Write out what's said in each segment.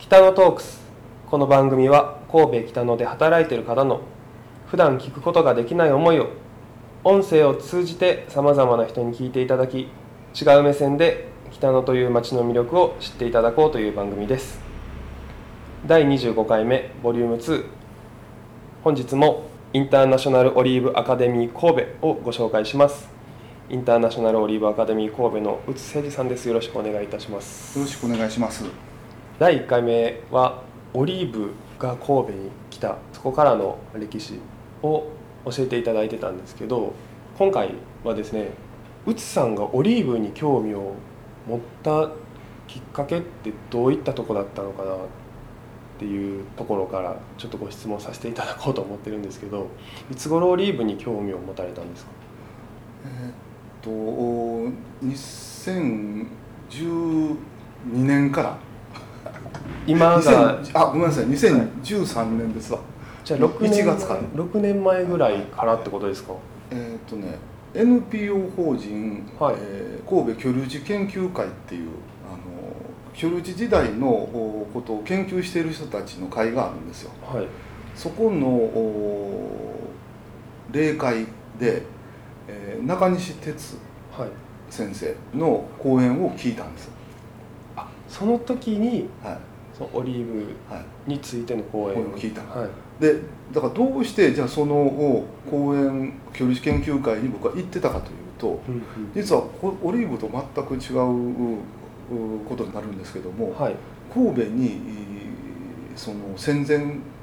北野トークス。この番組は神戸北野で働いている方の普段聞くことができない思いを音声を通じてさまざまな人に聞いていただき違う目線で北野という街の魅力を知っていただこうという番組です。第25回目ボリューム2本日もインターナショナルオリーブアカデミー神戸をご紹介します。インターナショナルオリーブアカデミー神戸の宇津誠二さんです。よろしくお願いいたします。よろしくお願いします。第1回目はオリーブが神戸に来たそこからの歴史を教えていただいてたんですけど今回はですね内さんがオリーブに興味を持ったきっかけってどういったとこだったのかなっていうところからちょっとご質問させていただこうと思ってるんですけど いつ頃オリーブに興味を持たれたんですか？えっと2012年から今が2000あごめんなさい2013年ですわ。じゃあ6年1月から6年前ぐらいからってことですか？えーっとね NPO 法人、はいえー神戸居留地研究会っていうあの居留地時代のおことを研究している人たちの会があるんですよ。はいそこのお例会で、えー中西哲はい先生の講演を聞いたんです。あその時にはい。そのオリーブはい、についての講演講演を聞いたはい。でだからどうしてじゃあその講演居留地研究会に僕は行ってたかというとうんうん。実はこオリーブと全く違ううことになるんですけどもはい。神戸にいその戦前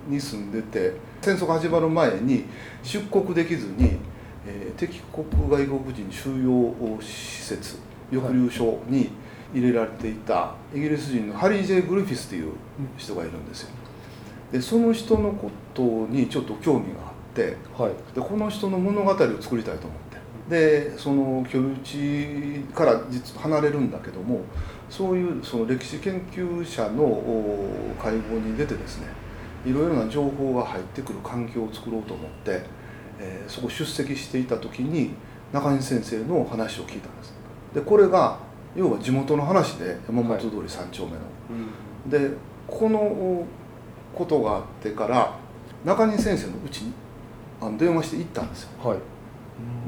に住んでて戦争が始まる前に出国できずに、えー敵国外国人収容施設抑留所に入れられていたイギリス人のハリー・ジェイ・グリフィスという人がいるんですよ。でその人のことにちょっと興味があってはい。でこの人の物語を作りたいと思って。でその居留地から実は離れるんだけどもそういうその歴史研究者のお会合に出てですねいろいろな情報が入ってくる環境を作ろうと思って、えーそこ出席していた時に中西先生の話を聞いたんです。でこれが要は地元の話で山本通り3丁目の、うん。でこのことがあってから中西先生のうちにあの電話して行ったんですよ。はい。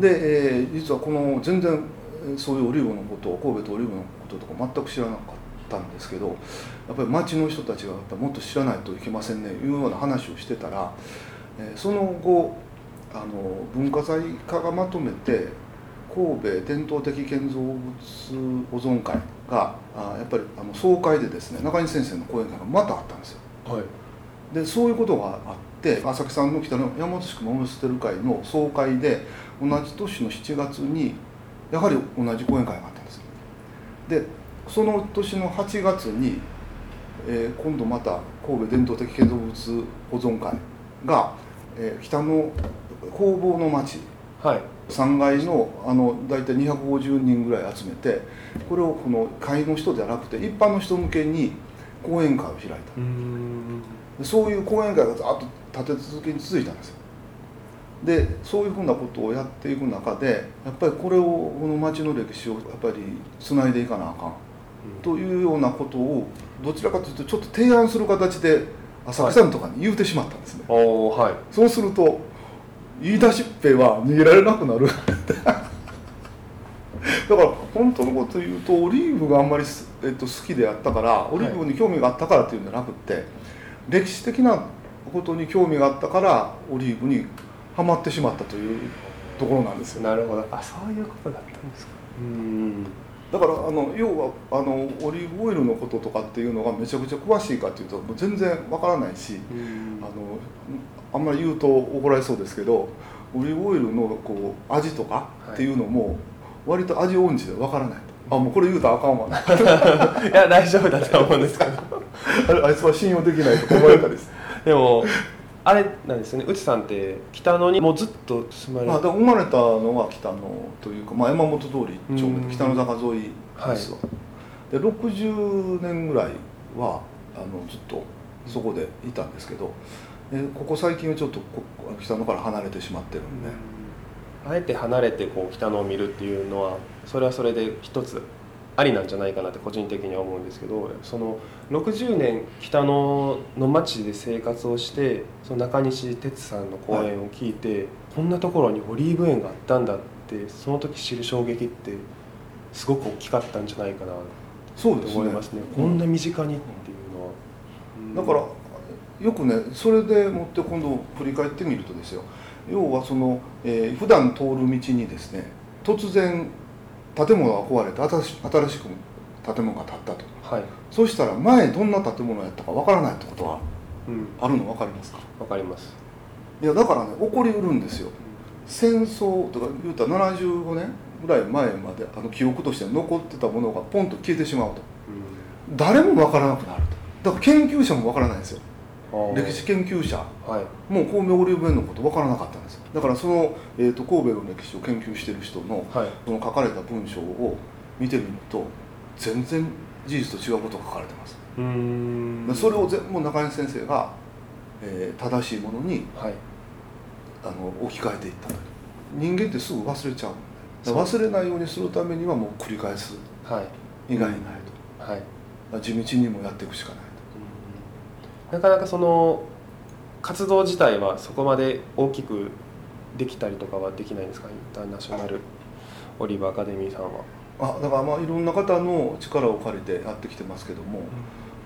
で、えー実はこの全然えーそういうオリーブのことを神戸とオリーブのこととか全く知らなかったんですけどやっぱり町の人たちがやっぱもっと知らないといけませんねいうような話をしてたら、えーその後あの文化財課がまとめて神戸伝統的建造物保存会があやっぱりあの総会でですね中西先生の講演会がまたあったんですよ。はい。でそういうことがあって浅木さんの北の山本宿守捨てる会の総会で同じ年の7月にやはり同じ講演会があったんですでその年の8月に、えー今度また神戸伝統的建造物保存会が、えー北の工房の町はい3階のあの大体250人ぐらい集めてこれをこの会の人ではなくて一般の人向けに講演会を開いた。そういう講演会がずっと立て続けに続いたんですよ。でそういうふうなことをやっていく中でやっぱりこれをこの町の歴史をやっぱりつないでいかなあかん。というようなことをどちらかというとちょっと提案する形で浅木さんとかに言うてしまったんですね、はい。そうすると言い出しっぺは逃げられなくなる。だから本当のことを言うとオリーブがあんまりす、えっと、好きであったからオリーブに興味があったからっていうんじゃなくって、歴史的なことに興味があったからオリーブにはまってしまったというところなんですよ。なるほど。あそういうことだったんですか。うーんだからあの要はあのオリーブオイルのこととかっていうのがめちゃくちゃ詳しいかっていうともう全然わからないしあのあんまり言うと怒られそうですけどオリーブオイルのこう味とかっていうのも割と味音痴でわからない。と、あもうこれ言うたらあかんわ。な いや大丈夫だと思うんですけど。あいつは信用できないとか思われたりです。でもあれなんですよね。内さんって北野にもうずっと住まれまあ、生まれたのが北野というか、まあ、山本通り北野坂沿いですわ、で60年ぐらいはあのずっとそこでいたんですけどでここ最近はちょっとこ北野から離れてしまってるんで、あえて離れてこう北野を見るっていうのはそれはそれで一つありなんじゃないかなって個人的には思うんですけどその60年北野の町で生活をしてその中西哲さんの講演を聞いて、こんなところにオリーブ園があったんだってその時知る衝撃ってすごく大きかったんじゃないかなと思いますね。こんな身近にっていうのは。だからよくねそれでもって今度振り返ってみるとですよ。要はその、えー、普段通る道にですね突然建物が壊れて新し新しく建物が建ったと。はい、そうしたら前どんな建物やったかわからないってことはうん、あるの分かりますか？わかります。いやだからね起こりうるんですよ。戦争とか言うたら75年ぐらい前まであの記憶として残ってたものがポンと消えてしまうと。うん。誰も分からなくなると。だから研究者も分からないんですよ歴史研究者。はい。もう神戸オリーブ園のこと分からなかったんですよ。だからその、えー、と神戸の歴史を研究してる人のはい。その書かれた文章を見てみると全然事実と違うことが書かれてます、うーん。それを全部中西先生が、えー正しいものにはい。あの置き換えていったと人間ってすぐ忘れちゃう忘れないようにするためにはもう繰り返す。はい。以外ないはい。と地道にもやっていくしかないなかなかその活動自体はそこまで大きくできたりとかはできないんですか？インターナショナルオリーブアカデミーさんは。とあだからまあいろんな方の力を借りてやってきてますけども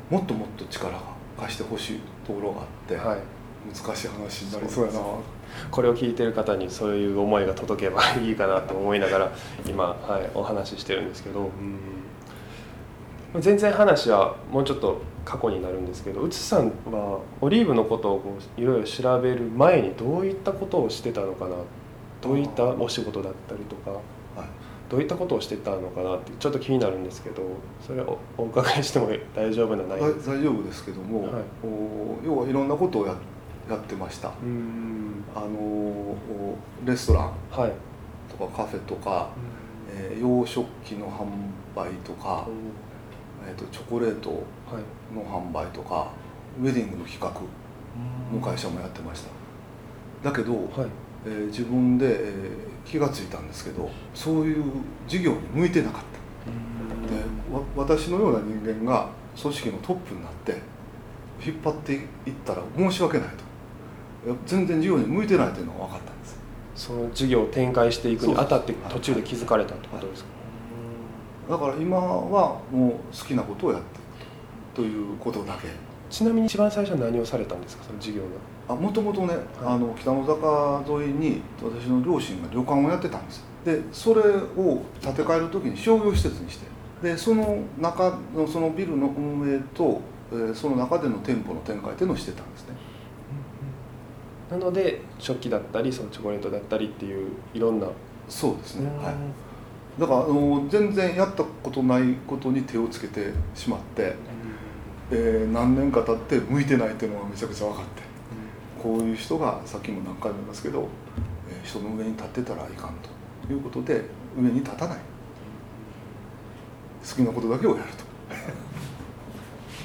もっともっと力が貸してほしいところがあって、はい、難しい話になりそうやな。これを聞いてる方にそういう思いが届けばいいかなと思いながら今、はい、お話ししてるんですけど、うん、全然話はもうちょっと過去になるんですけどうつさんはオリーブのことをいろいろ調べる前にどういったことをしてたのかなどういったお仕事だったりとかはい。どういったことをしてたのかなってちょっと気になるんですけどそれをお伺いしても大丈夫な内容大大丈夫ですけども、はい。お要はいろんなことをややってました。うん。あのおレストランはい、とかカフェとか、えー洋食器の販売とか、えー、とチョコレートはい。の販売とかウェディングの企画の会社もやってました。だけど、はい。えー自分で、えー気がついたんですけどそういう事業に向いてなかった。でわ私のような人間が組織のトップになって引っ張っていったら申し訳ないと。全然事業に向いてないというのが分かったんです。その事業を展開していくにあたって途中で気づかれたってことですか、だから今はもう好きなことをやっていくということだけ。ちなみに一番最初は何をされたんですか？その事業あもともとね、あの北の坂沿いに私の両親が旅館をやってたんです。でそれを建て替える時に商業施設にして。でその中のそのビルの運営と、えーその中での店舗の展開っていうのをしてたんですね。なので食器だったりそのチョコレートだったりっていういろんな、そうですね、うんはいだからあの全然やったことないことに手をつけてしまって、えー何年か経って向いてないっていうのがめちゃくちゃ分かってこういう人がさっきも何回も言いますけど、えー人の上に立ってたらいかんということで上に立たない。好きなことだけをやる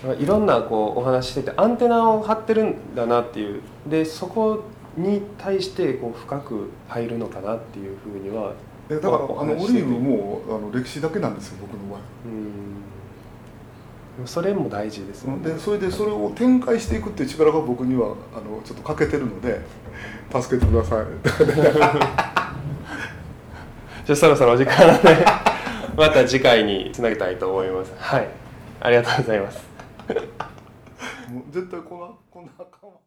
と。いろんなこうお話ししててアンテナを張ってるんだなっていう。でそこに対してこう深く入るのかなっていうふうにはえだからあおのオリーブもあの歴史だけなんですよ僕の場合。うん。それも大事ですよね。でそれでそれを展開していくっていう力が僕にはあのちょっと欠けてるので 助けてください。じゃあそろそろお時間なので また次回につなげたいと思います。はい。ありがとうございます。絶対こんなこんな顔